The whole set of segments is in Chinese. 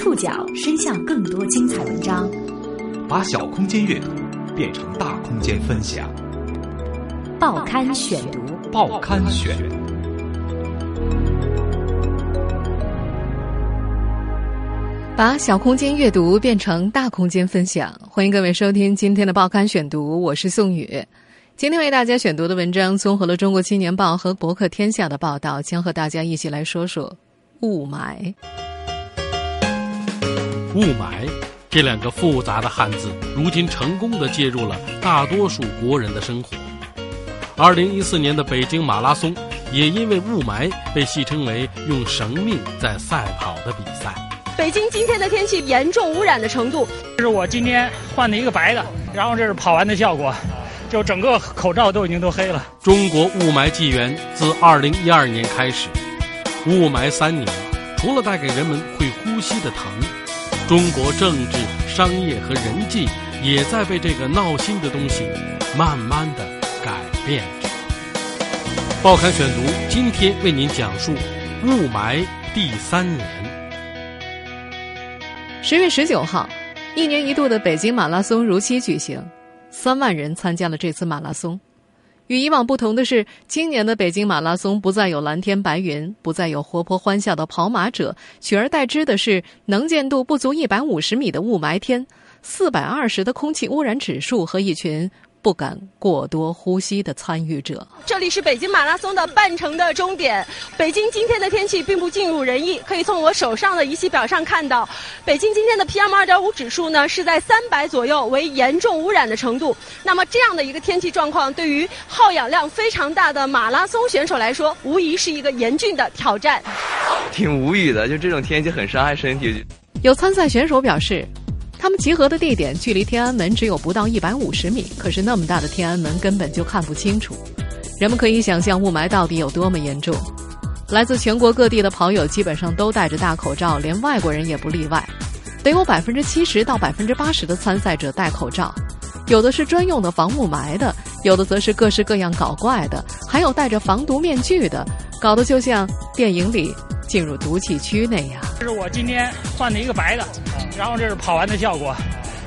触角伸向更多精彩文章，把小空间阅读变成大空间分享。报刊选读，报刊选。把小空间阅读变成大空间分享，欢迎各位收听今天的报刊选读，我是宋宇。今天为大家选读的文章综合了《中国青年报》和《博客天下》的报道，将和大家一起来说说雾霾。雾霾这两个复杂的汉字，如今成功的介入了大多数国人的生活。二零一四年的北京马拉松，也因为雾霾被戏称为用生命在赛跑的比赛。北京今天的天气严重污染的程度，这是我今天换的一个白的，然后这是跑完的效果。就整个口罩都已经都黑了。中国雾霾纪元自二零一二年开始，雾霾三年，除了带给人们会呼吸的疼，中国政治、商业和人际也在被这个闹心的东西慢慢的改变着。报刊选读今天为您讲述雾霾第三年。十月十九号，一年一度的北京马拉松如期举行。三万人参加了这次马拉松，与以往不同的是，今年的北京马拉松不再有蓝天白云，不再有活泼欢笑的跑马者，取而代之的是能见度不足一百五十米的雾霾天，四百二十的空气污染指数和一群。不敢过多呼吸的参与者。这里是北京马拉松的半程的终点。北京今天的天气并不尽如人意，可以从我手上的仪器表上看到，北京今天的 PM 二点五指数呢是在三百左右，为严重污染的程度。那么这样的一个天气状况，对于耗氧量非常大的马拉松选手来说，无疑是一个严峻的挑战。挺无语的，就这种天气很伤害身体。有参赛选手表示。他们集合的地点距离天安门只有不到一百五十米，可是那么大的天安门根本就看不清楚。人们可以想象雾霾到底有多么严重。来自全国各地的跑友基本上都戴着大口罩，连外国人也不例外。得有百分之七十到百分之八十的参赛者戴口罩，有的是专用的防雾霾的，有的则是各式各样搞怪的，还有戴着防毒面具的，搞得就像电影里进入毒气区那样。这是我今天换的一个白的。然后这是跑完的效果，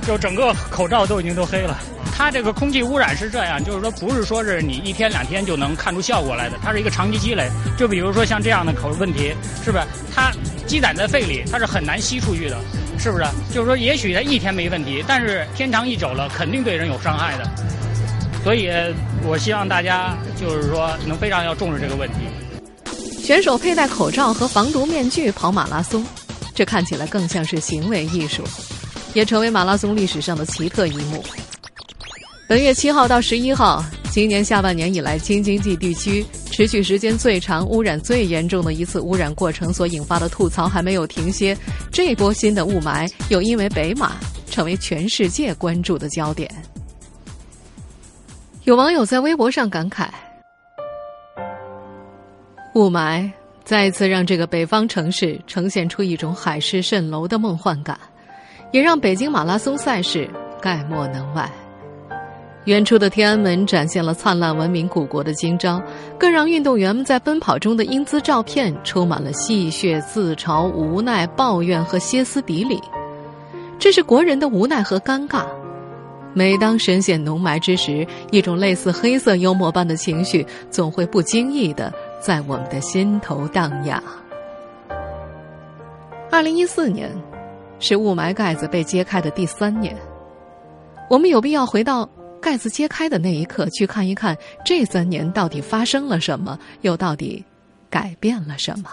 就整个口罩都已经都黑了。它这个空气污染是这样，就是说不是说是你一天两天就能看出效果来的，它是一个长期积累。就比如说像这样的口问题，是不是它积攒在肺里，它是很难吸出去的，是不是？就是说也许它一天没问题，但是天长一久了，肯定对人有伤害的。所以我希望大家就是说能非常要重视这个问题。选手佩戴口罩和防毒面具跑马拉松。这看起来更像是行为艺术，也成为马拉松历史上的奇特一幕。本月七号到十一号，今年下半年以来京津冀地区持续时间最长、污染最严重的一次污染过程所引发的吐槽还没有停歇，这波新的雾霾又因为北马成为全世界关注的焦点。有网友在微博上感慨：“雾霾。”再次让这个北方城市呈现出一种海市蜃楼的梦幻感，也让北京马拉松赛事概莫能外。远处的天安门展现了灿烂文明古国的今朝，更让运动员们在奔跑中的英姿照片充满了戏谑、自嘲、无奈、抱怨和歇斯底里。这是国人的无奈和尴尬。每当深陷浓霾之时，一种类似黑色幽默般的情绪总会不经意的。在我们的心头荡漾。二零一四年，是雾霾盖子被揭开的第三年。我们有必要回到盖子揭开的那一刻，去看一看这三年到底发生了什么，又到底改变了什么。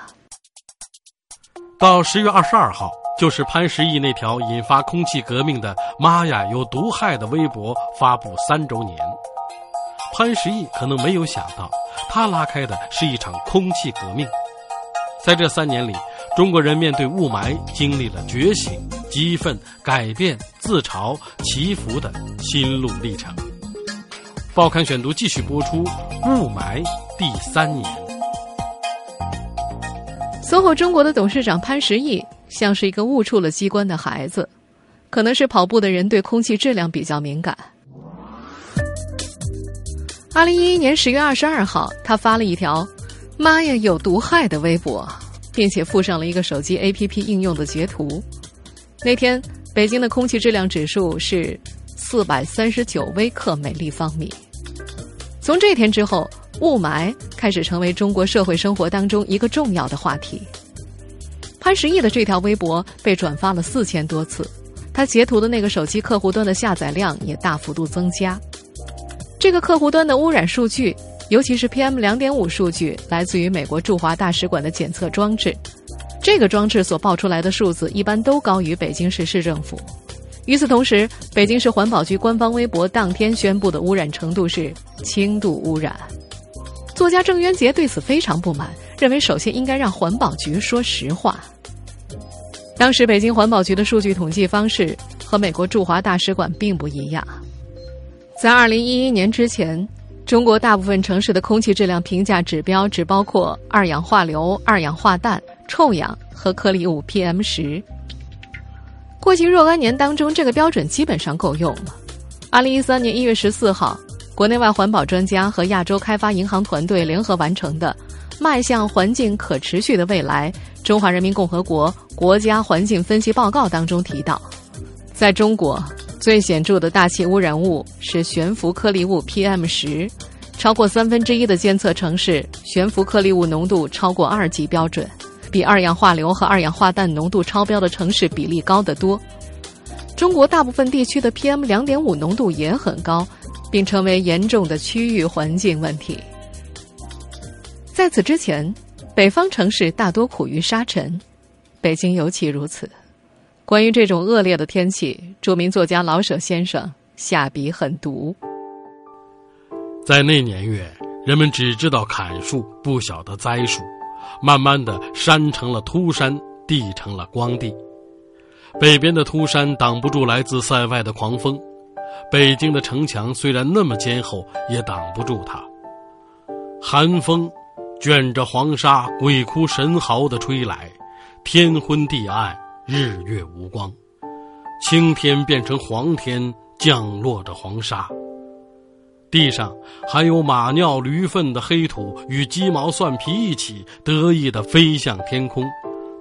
到十月二十二号，就是潘石屹那条引发空气革命的“妈呀，有毒害”的微博发布三周年。潘石屹可能没有想到。他拉开的是一场空气革命，在这三年里，中国人面对雾霾经历了觉醒、激愤、改变、自嘲、祈福的心路历程。报刊选读继续播出，雾霾第三年。SOHO 中国的董事长潘石屹像是一个误触了机关的孩子，可能是跑步的人对空气质量比较敏感。二零一一年十月二十二号，他发了一条“妈呀，有毒害”的微博，并且附上了一个手机 APP 应用的截图。那天北京的空气质量指数是四百三十九微克每立方米。从这天之后，雾霾开始成为中国社会生活当中一个重要的话题。潘石屹的这条微博被转发了四千多次，他截图的那个手机客户端的下载量也大幅度增加。这个客户端的污染数据，尤其是 PM 两点五数据，来自于美国驻华大使馆的检测装置。这个装置所报出来的数字一般都高于北京市市政府。与此同时，北京市环保局官方微博当天宣布的污染程度是轻度污染。作家郑渊洁对此非常不满，认为首先应该让环保局说实话。当时北京环保局的数据统计方式和美国驻华大使馆并不一样。在二零一一年之前，中国大部分城市的空气质量评价指标只包括二氧化硫、二氧化氮、臭氧和颗粒物 PM 十。过去若干年当中，这个标准基本上够用了。二零一三年一月十四号。国内外环保专家和亚洲开发银行团队联合完成的《迈向环境可持续的未来：中华人民共和国国家环境分析报告》当中提到，在中国最显著的大气污染物是悬浮颗粒物 PM 十，超过三分之一的监测城市悬浮颗粒物浓度超过二级标准，比二氧化硫和二氧化氮浓度超标的城市比例高得多。中国大部分地区的 PM 两点五浓度也很高。并成为严重的区域环境问题。在此之前，北方城市大多苦于沙尘，北京尤其如此。关于这种恶劣的天气，著名作家老舍先生下笔狠毒。在那年月，人们只知道砍树，不晓得栽树。慢慢的，山成了秃山，地成了光地。北边的秃山挡不住来自塞外的狂风。北京的城墙虽然那么坚厚，也挡不住它。寒风卷着黄沙，鬼哭神嚎地吹来，天昏地暗，日月无光，青天变成黄天，降落着黄沙。地上还有马尿、驴粪的黑土与鸡毛蒜皮一起得意地飞向天空，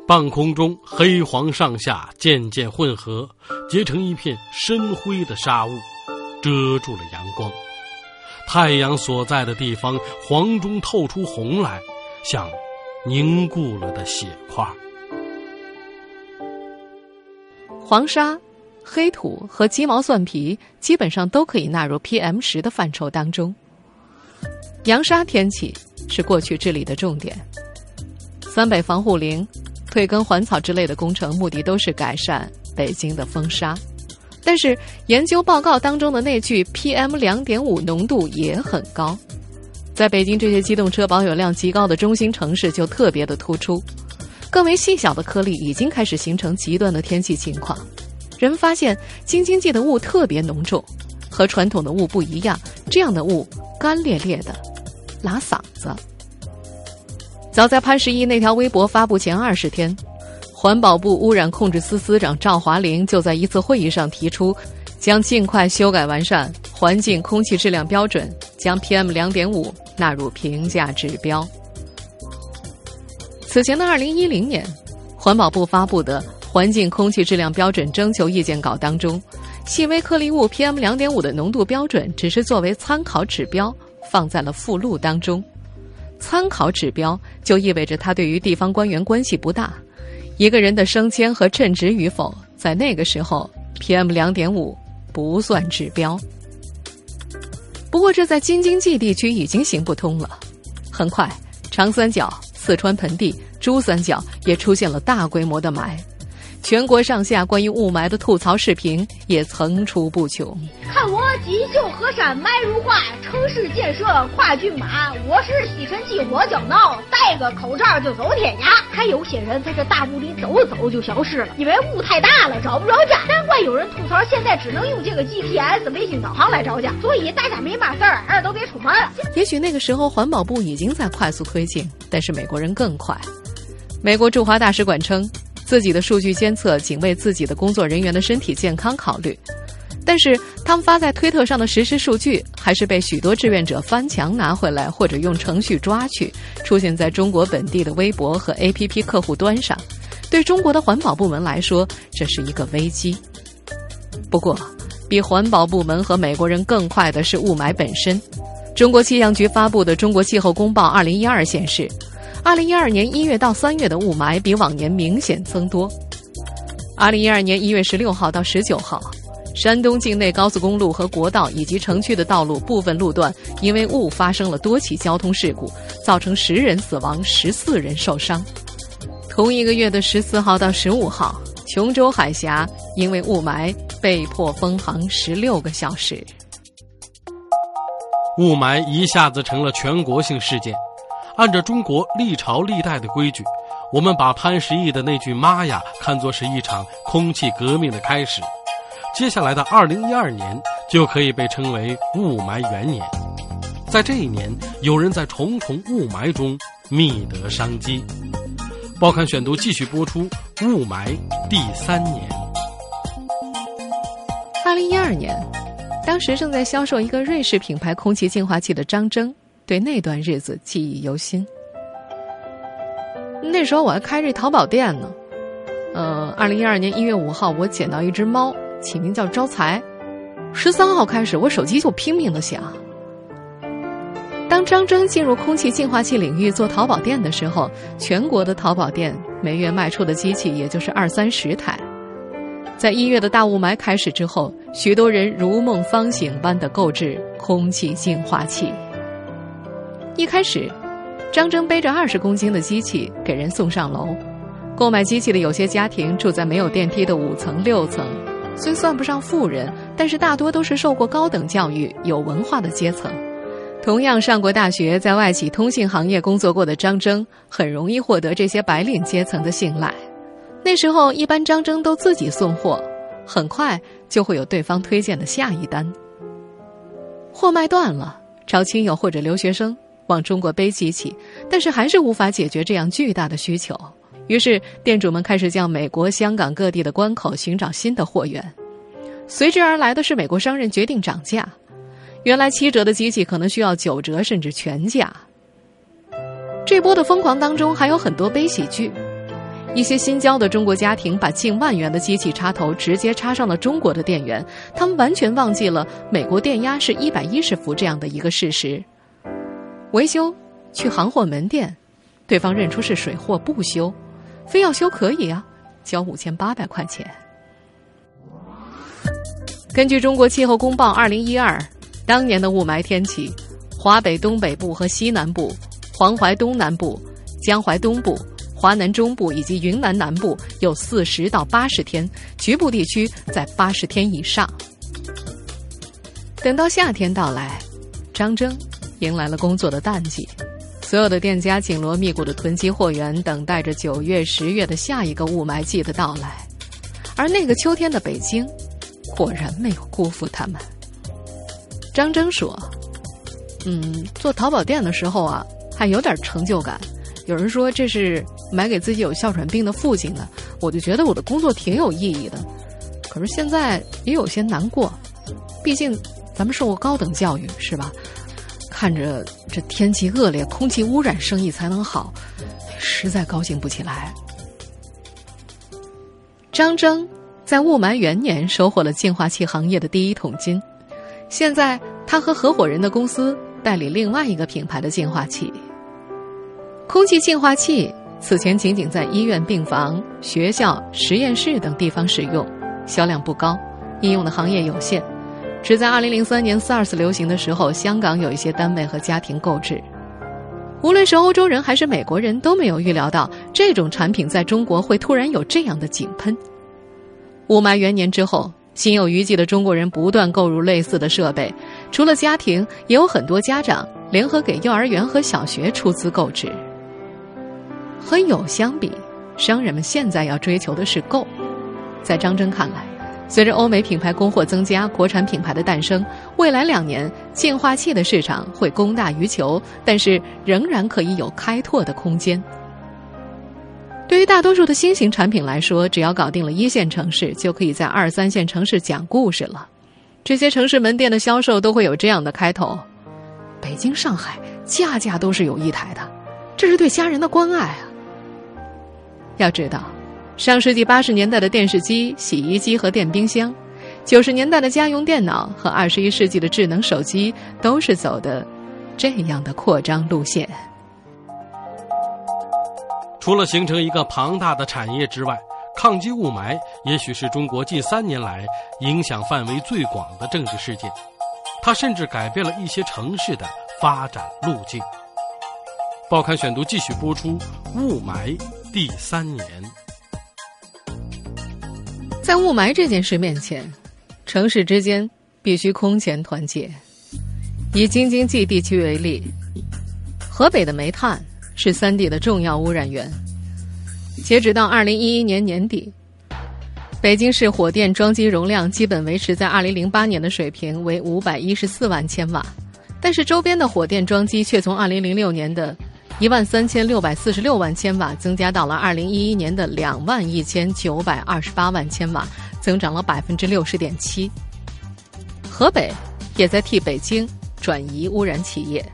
半空中黑黄上下渐渐混合，结成一片深灰的沙雾。遮住了阳光，太阳所在的地方黄中透出红来，像凝固了的血块。黄沙、黑土和鸡毛蒜皮基本上都可以纳入 PM 十的范畴当中。扬沙天气是过去治理的重点，三北防护林、退耕还草之类的工程，目的都是改善北京的风沙。但是研究报告当中的那句 PM 两点五浓度也很高，在北京这些机动车保有量极高的中心城市就特别的突出，更为细小的颗粒已经开始形成极端的天气情况。人们发现京津冀的雾特别浓重，和传统的雾不一样，这样的雾干裂裂的，拉嗓子。早在潘石屹那条微博发布前二十天。环保部污染控制司司长赵华林就在一次会议上提出，将尽快修改完善环境空气质量标准，将 PM 两点五纳入评价指标。此前的二零一零年，环保部发布的环境空气质量标准征求意见稿当中，细微颗粒物 PM 两点五的浓度标准只是作为参考指标放在了附录当中。参考指标就意味着它对于地方官员关系不大。一个人的升迁和称职与否，在那个时候，PM 两点五不算指标。不过，这在京津冀地区已经行不通了。很快，长三角、四川盆地、珠三角也出现了大规模的霾。全国上下关于雾霾的吐槽视频也层出不穷。看我锦绣河山麦如画，城市建设跨骏马。我是吸尘器火胶囊，戴个口罩就走天涯。还有些人在这大雾里走走就消失了，因为雾太大了找不着家。难怪有人吐槽，现在只能用这个 GPS 卫星导航来找家。所以大家没嘛事儿，耳朵给出门了。也许那个时候环保部已经在快速推进，但是美国人更快。美国驻华大使馆称。自己的数据监测仅为自己的工作人员的身体健康考虑，但是他们发在推特上的实时数据还是被许多志愿者翻墙拿回来，或者用程序抓去，出现在中国本地的微博和 APP 客户端上，对中国的环保部门来说，这是一个危机。不过，比环保部门和美国人更快的是雾霾本身。中国气象局发布的《中国气候公报二零一二》显示，二零一二年一月到三月的雾霾比往年明显增多。二零一二年一月十六号到十九号，山东境内高速公路和国道以及城区的道路部分路段因为雾发生了多起交通事故，造成十人死亡、十四人受伤。同一个月的十四号到十五号，琼州海峡因为雾霾被迫封航十六个小时。雾霾一下子成了全国性事件。按照中国历朝历代的规矩，我们把潘石屹的那句“妈呀”看作是一场空气革命的开始。接下来的二零一二年就可以被称为雾霾元年。在这一年，有人在重重雾霾中觅得商机。报刊选读继续播出，雾霾第三年。二零一二年，当时正在销售一个瑞士品牌空气净化器的张征，对那段日子记忆犹新。那时候我还开着淘宝店呢。呃，二零一二年一月五号，我捡到一只猫，起名叫招财。十三号开始，我手机就拼命的响。当张征进入空气净化器领域做淘宝店的时候，全国的淘宝店每月卖出的机器也就是二三十台。在一月的大雾霾开始之后，许多人如梦方醒般的购置空气净化器。一开始，张征背着二十公斤的机器给人送上楼。购买机器的有些家庭住在没有电梯的五层、六层，虽算不上富人，但是大多都是受过高等教育、有文化的阶层。同样上过大学，在外企通信行业工作过的张征，很容易获得这些白领阶层的信赖。那时候，一般张征都自己送货，很快就会有对方推荐的下一单。货卖断了，找亲友或者留学生往中国背机器，但是还是无法解决这样巨大的需求。于是，店主们开始向美国、香港各地的关口寻找新的货源。随之而来的是，美国商人决定涨价。原来七折的机器可能需要九折甚至全价。这波的疯狂当中还有很多悲喜剧，一些新交的中国家庭把近万元的机器插头直接插上了中国的电源，他们完全忘记了美国电压是一百一十伏这样的一个事实。维修去行货门店，对方认出是水货不修，非要修可以啊，交五千八百块钱。根据中国气候公报二零一二。当年的雾霾天气，华北东北部和西南部、黄淮东南部、江淮东部、华南中部以及云南南部有四十到八十天，局部地区在八十天以上。等到夏天到来，张征迎来了工作的淡季，所有的店家紧锣密鼓的囤积货源，等待着九月、十月的下一个雾霾季的到来。而那个秋天的北京，果然没有辜负他们。张征说：“嗯，做淘宝店的时候啊，还有点成就感。有人说这是买给自己有哮喘病的父亲的，我就觉得我的工作挺有意义的。可是现在也有些难过，毕竟咱们受过高等教育，是吧？看着这天气恶劣，空气污染，生意才能好，实在高兴不起来。”张征在雾霾元年收获了净化器行业的第一桶金。现在，他和合伙人的公司代理另外一个品牌的净化器。空气净化器此前仅仅在医院病房、学校、实验室等地方使用，销量不高，应用的行业有限。只在2003年 SARS 流行的时候，香港有一些单位和家庭购置。无论是欧洲人还是美国人，都没有预料到这种产品在中国会突然有这样的井喷。雾霾元年之后。心有余悸的中国人不断购入类似的设备，除了家庭，也有很多家长联合给幼儿园和小学出资购置。和有相比，商人们现在要追求的是够。在张真看来，随着欧美品牌供货增加，国产品牌的诞生，未来两年净化器的市场会供大于求，但是仍然可以有开拓的空间。对于大多数的新型产品来说，只要搞定了一线城市，就可以在二三线城市讲故事了。这些城市门店的销售都会有这样的开头：北京、上海，家家都是有一台的，这是对家人的关爱啊。要知道，上世纪八十年代的电视机、洗衣机和电冰箱，九十年代的家用电脑和二十一世纪的智能手机，都是走的这样的扩张路线。除了形成一个庞大的产业之外，抗击雾霾也许是中国近三年来影响范围最广的政治事件。它甚至改变了一些城市的发展路径。报刊选读继续播出，雾霾第三年。在雾霾这件事面前，城市之间必须空前团结。以京津冀地区为例，河北的煤炭是三地的重要污染源。截止到二零一一年年底。北京市火电装机容量基本维持在二零零八年的水平，为五百一十四万千瓦，但是周边的火电装机却从二零零六年的一万三千六百四十六万千瓦增加到了二零一一年的两万一千九百二十八万千瓦，增长了百分之六十点七。河北也在替北京转移污染企业，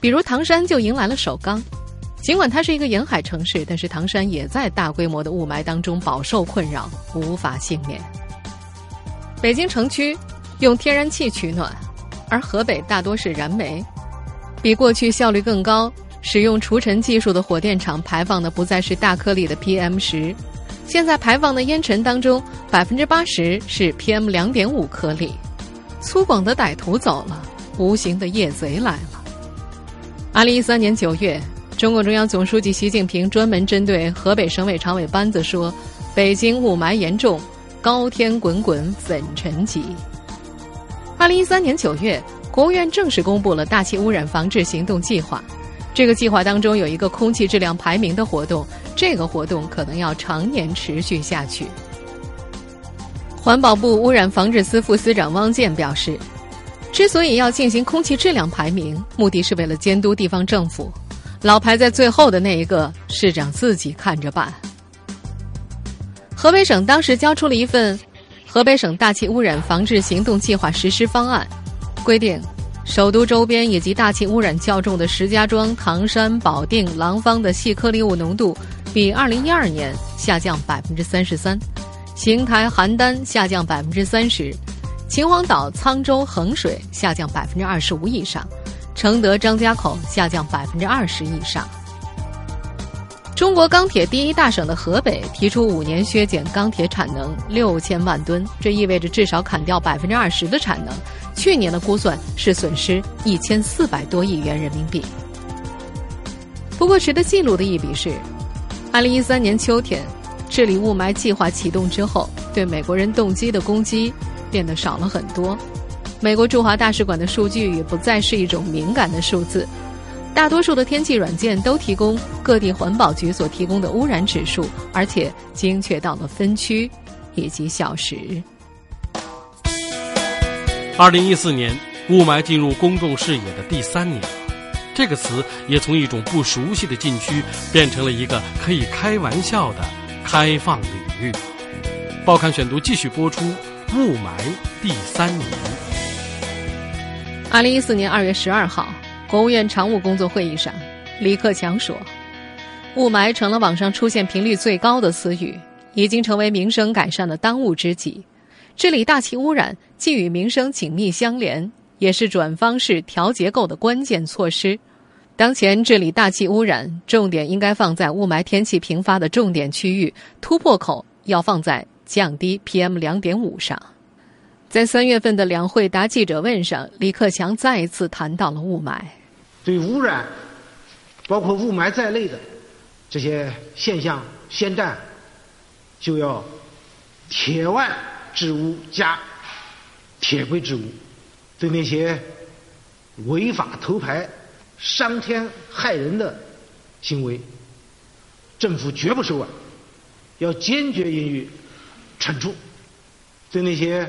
比如唐山就迎来了首钢。尽管它是一个沿海城市，但是唐山也在大规模的雾霾当中饱受困扰，无法幸免。北京城区用天然气取暖，而河北大多是燃煤，比过去效率更高、使用除尘技术的火电厂排放的不再是大颗粒的 PM 十，现在排放的烟尘当中百分之八十是 PM 两点五颗粒。粗犷的歹徒走了，无形的夜贼来了。二零一三年九月。中共中央总书记习近平专门针对河北省委常委班子说：“北京雾霾严重，高天滚滚粉尘急。”二零一三年九月，国务院正式公布了大气污染防治行动计划。这个计划当中有一个空气质量排名的活动，这个活动可能要常年持续下去。环保部污染防治司副司长汪建表示：“之所以要进行空气质量排名，目的是为了监督地方政府。”老排在最后的那一个市长自己看着办。河北省当时交出了一份《河北省大气污染防治行动计划实施方案》，规定首都周边以及大气污染较重的石家庄、唐山、保定、廊坊的细颗粒物浓度比二零一二年下降百分之三十三，邢台、邯郸下降百分之三十，秦皇岛、沧州、衡水下降百分之二十五以上。承德、张家口下降百分之二十以上。中国钢铁第一大省的河北提出五年削减钢铁产能六千万吨，这意味着至少砍掉百分之二十的产能。去年的估算是损失一千四百多亿元人民币。不过值得记录的一笔是，二零一三年秋天治理雾霾计划启动之后，对美国人动机的攻击变得少了很多。美国驻华大使馆的数据也不再是一种敏感的数字，大多数的天气软件都提供各地环保局所提供的污染指数，而且精确到了分区以及小时。二零一四年，雾霾进入公众视野的第三年，这个词也从一种不熟悉的禁区变成了一个可以开玩笑的开放领域。报刊选读继续播出：雾霾第三年。二零一四年二月十二号，国务院常务工作会议上，李克强说：“雾霾成了网上出现频率最高的词语，已经成为民生改善的当务之急。治理大气污染既与民生紧密相连，也是转方式调结构的关键措施。当前治理大气污染，重点应该放在雾霾天气频发的重点区域，突破口要放在降低 PM 两点五上。”在三月份的两会答记者问上，李克强再一次谈到了雾霾。对污染，包括雾霾在内的这些现象，先战就要铁腕治污加铁规治污。对那些违法偷排、伤天害人的行为，政府绝不手软，要坚决予以惩处。对那些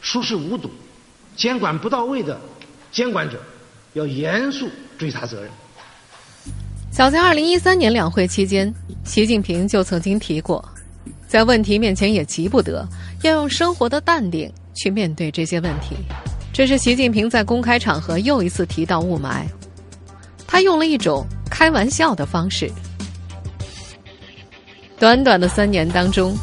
熟视无睹、监管不到位的监管者，要严肃追查责任。早在二零一三年两会期间，习近平就曾经提过，在问题面前也急不得，要用生活的淡定去面对这些问题。这是习近平在公开场合又一次提到雾霾，他用了一种开玩笑的方式。短短的三年当中，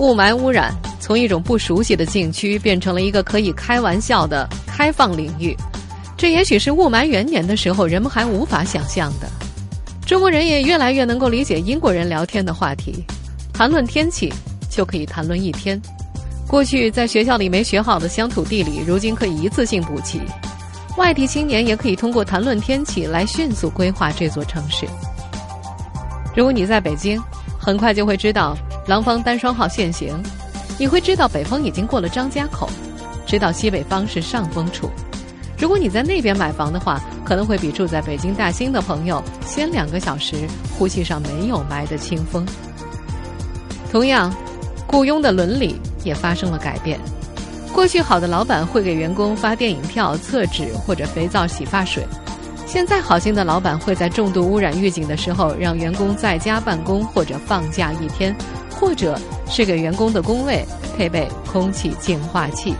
雾霾污染从一种不熟悉的禁区变成了一个可以开玩笑的开放领域。这也许是雾霾元年的时候人们还无法想象的。中国人也越来越能够理解英国人聊天的话题，谈论天气就可以谈论一天。过去在学校里没学好的乡土地理，如今可以一次性补齐。外地青年也可以通过谈论天气来迅速规划这座城市。如果你在北京。很快就会知道廊坊单双号限行，你会知道北风已经过了张家口，知道西北方是上风处。如果你在那边买房的话，可能会比住在北京大兴的朋友先两个小时呼吸上没有霾的清风。同样，雇佣的伦理也发生了改变。过去好的老板会给员工发电影票、厕纸或者肥皂、洗发水。现在好心的老板会在重度污染预警的时候，让员工在家办公或者放假一天，或者是给员工的工位配备空气净化器。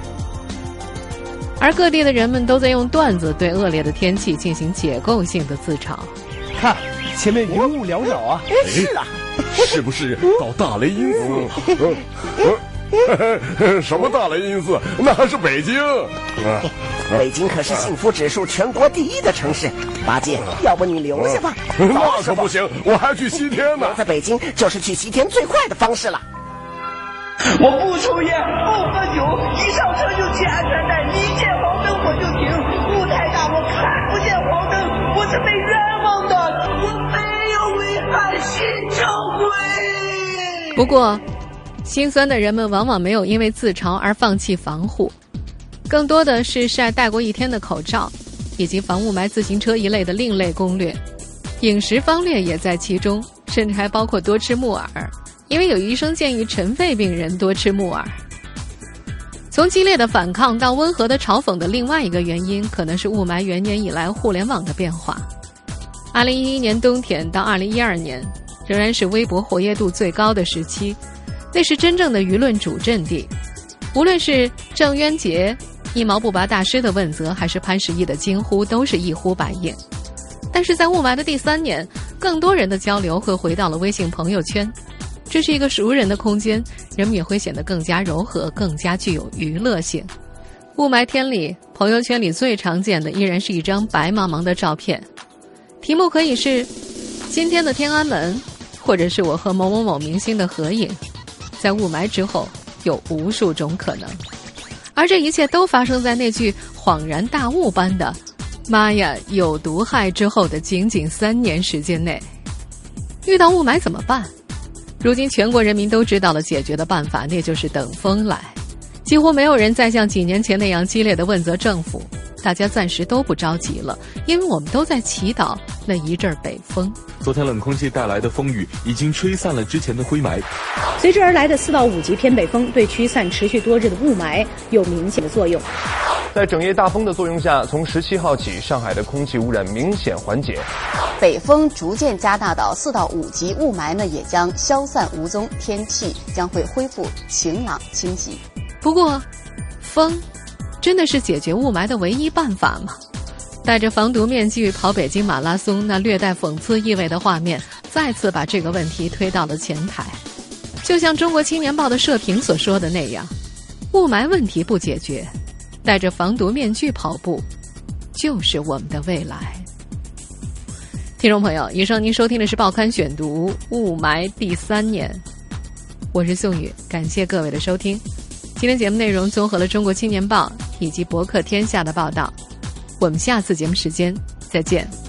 而各地的人们都在用段子对恶劣的天气进行解构性的自嘲。看，前面云雾缭绕啊！是啊，是不是到大雷音寺？什么大雷音寺？那还是北京。北京可是幸福指数全国第一的城市，八戒，要不你留下吧？那可不行，我还要去西天呢。留在北京就是去西天最快的方式了。我不抽烟，不喝酒，一上车就系安全带，一见黄灯我就停。雾太大，我看不见黄灯，我是被冤枉的，我没有危害新交规。不过，心酸的人们往往没有因为自嘲而放弃防护。更多的是晒戴过一天的口罩，以及防雾霾自行车一类的另类攻略，饮食方面也在其中，甚至还包括多吃木耳，因为有医生建议尘肺病人多吃木耳。从激烈的反抗到温和的嘲讽的另外一个原因，可能是雾霾元年以来互联网的变化。二零一一年冬天到二零一二年，仍然是微博活跃度最高的时期，那是真正的舆论主阵地，无论是郑渊洁。一毛不拔大师的问责，还是潘石屹的惊呼，都是一呼百应。但是在雾霾的第三年，更多人的交流会回到了微信朋友圈，这是一个熟人的空间，人们也会显得更加柔和，更加具有娱乐性。雾霾天里，朋友圈里最常见的依然是一张白茫茫的照片，题目可以是“今天的天安门”，或者是我和某某某明星的合影。在雾霾之后，有无数种可能。而这一切都发生在那句恍然大悟般的“妈呀，有毒害”之后的仅仅三年时间内。遇到雾霾怎么办？如今全国人民都知道了解决的办法，那就是等风来。几乎没有人再像几年前那样激烈的问责政府，大家暂时都不着急了，因为我们都在祈祷那一阵北风。昨天冷空气带来的风雨已经吹散了之前的灰霾，随之而来的四到五级偏北风对驱散持续多日的雾霾有明显的作用。在整夜大风的作用下，从十七号起，上海的空气污染明显缓解，北风逐渐加大到四到五级，雾霾呢也将消散无踪，天气将会恢复晴朗清晰。不过，风真的是解决雾霾的唯一办法吗？戴着防毒面具跑北京马拉松，那略带讽刺意味的画面，再次把这个问题推到了前台。就像《中国青年报》的社评所说的那样，雾霾问题不解决，戴着防毒面具跑步，就是我们的未来。听众朋友，以上您收听的是《报刊选读》雾霾第三年，我是宋宇，感谢各位的收听。今天节目内容综合了《中国青年报》以及博客天下的报道。我们下次节目时间再见。